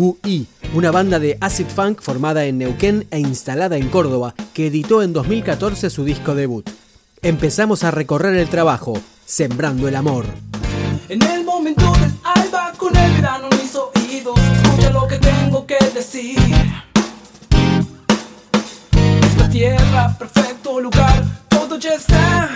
QI, una banda de acid funk formada en Neuquén e instalada en Córdoba, que editó en 2014 su disco debut. Empezamos a recorrer el trabajo, sembrando el amor. En el momento del alba, con el verano en mis oídos, lo que tengo que decir. Tierra, perfecto lugar, todo ya está.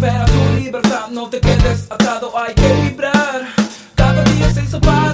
Recupera tu libertad, no te quedes atado, hay que vibrar. Cada día se hizo para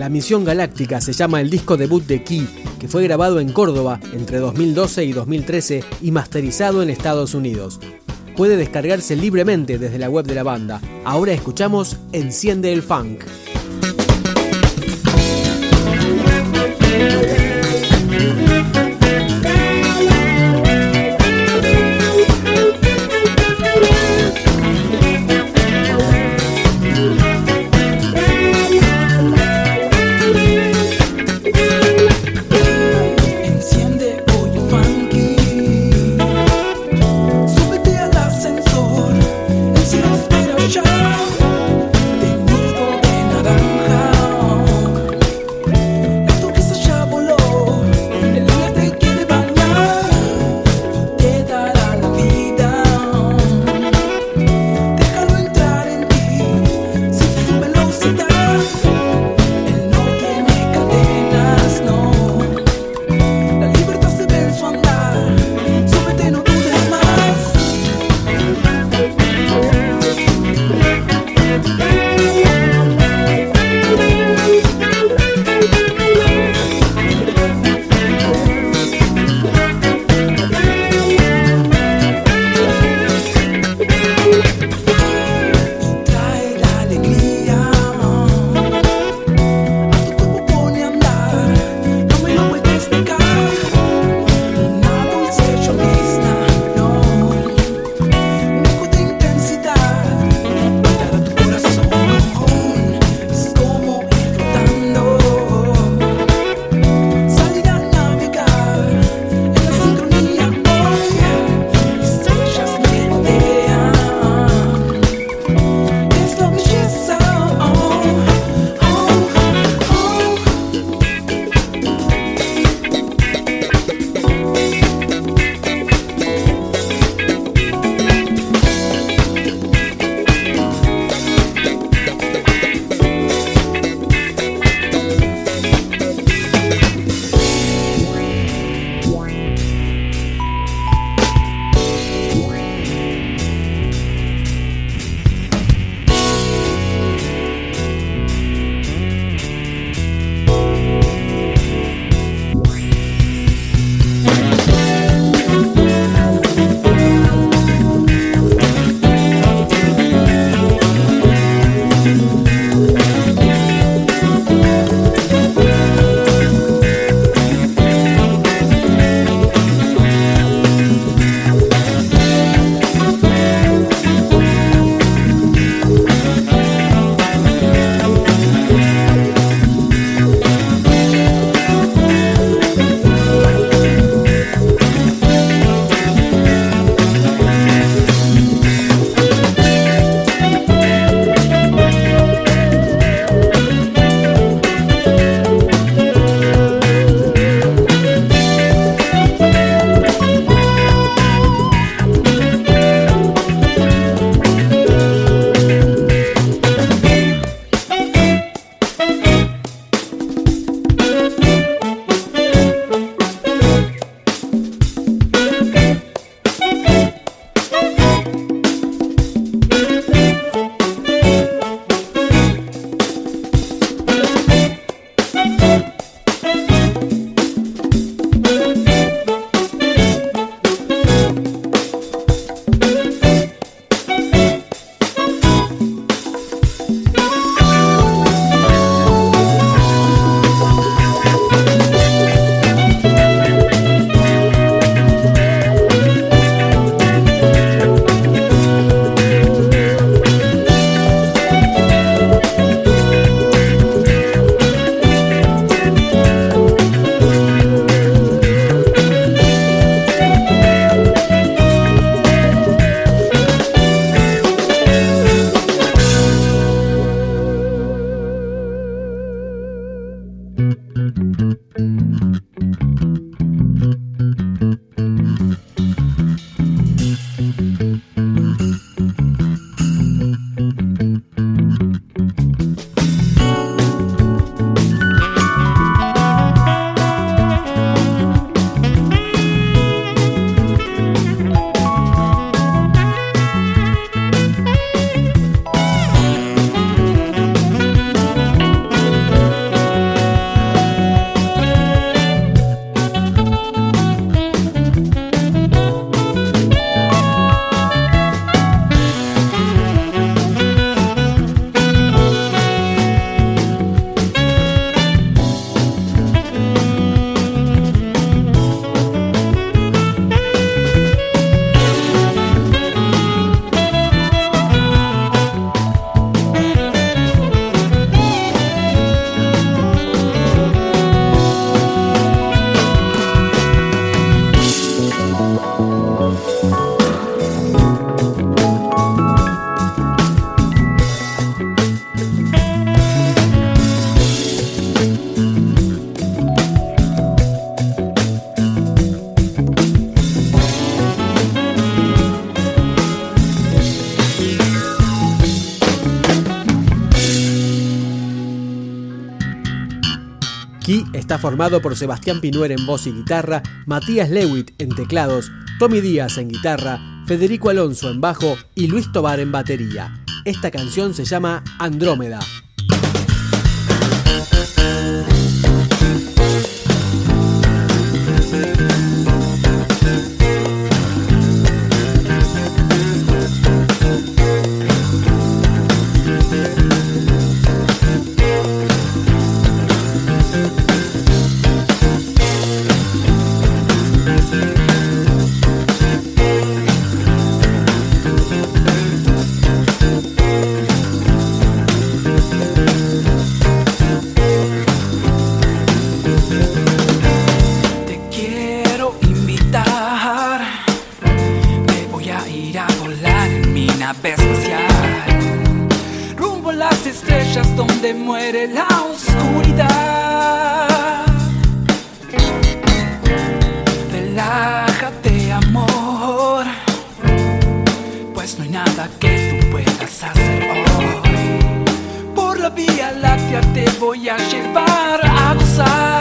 La Misión Galáctica se llama el disco debut de Key, que fue grabado en Córdoba entre 2012 y 2013 y masterizado en Estados Unidos. Puede descargarse libremente desde la web de la banda. Ahora escuchamos Enciende el Funk. Está formado por Sebastián Pinuer en voz y guitarra, Matías Lewitt en teclados, Tommy Díaz en guitarra, Federico Alonso en bajo y Luis Tobar en batería. Esta canción se llama Andrómeda. Muere la oscuridad. Relájate, amor, pues no hay nada que tú puedas hacer hoy. Por la vía láctea te voy a llevar a gozar.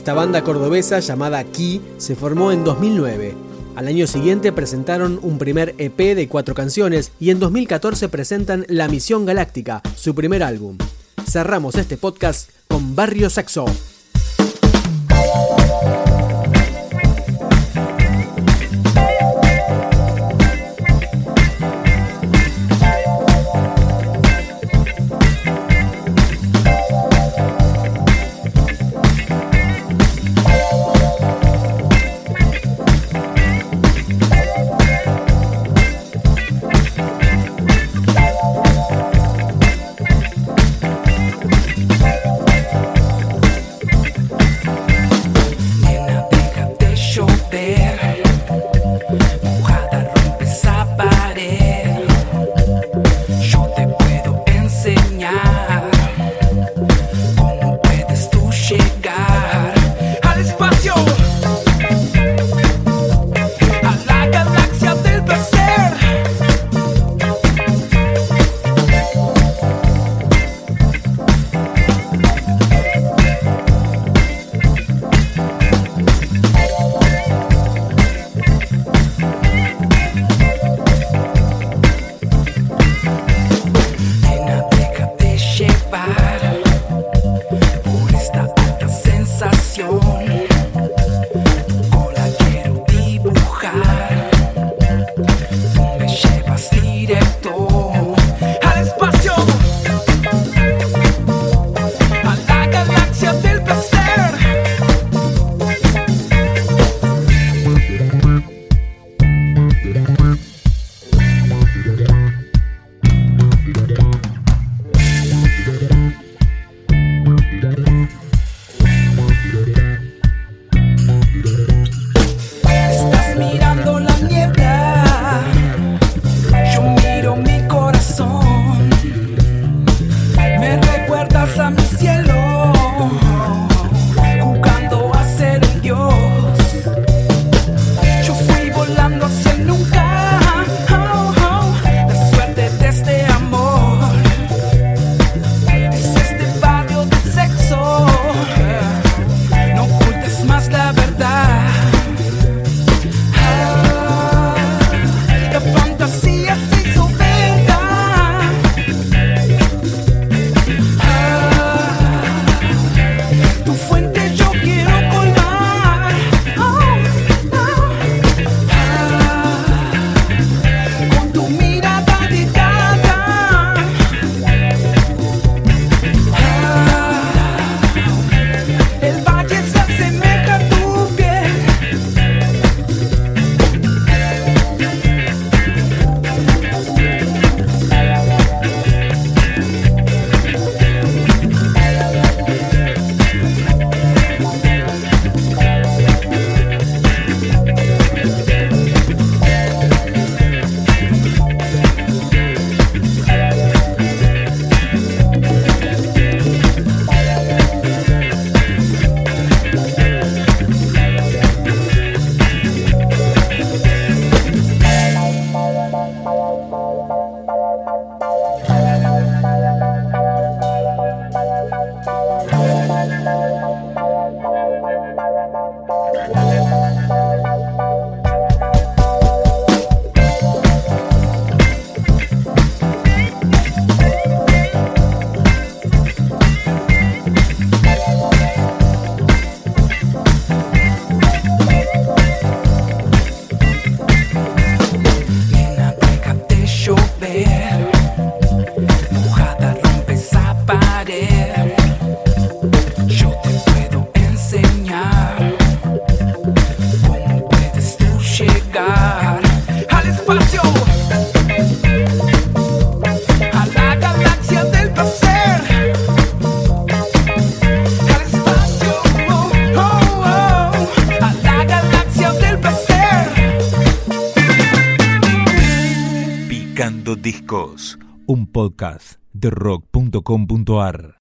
Esta banda cordobesa llamada Key se formó en 2009. Al año siguiente presentaron un primer EP de cuatro canciones y en 2014 presentan La Misión Galáctica, su primer álbum. Cerramos este podcast con Barrio Saxo. Podcast de rock.com.ar.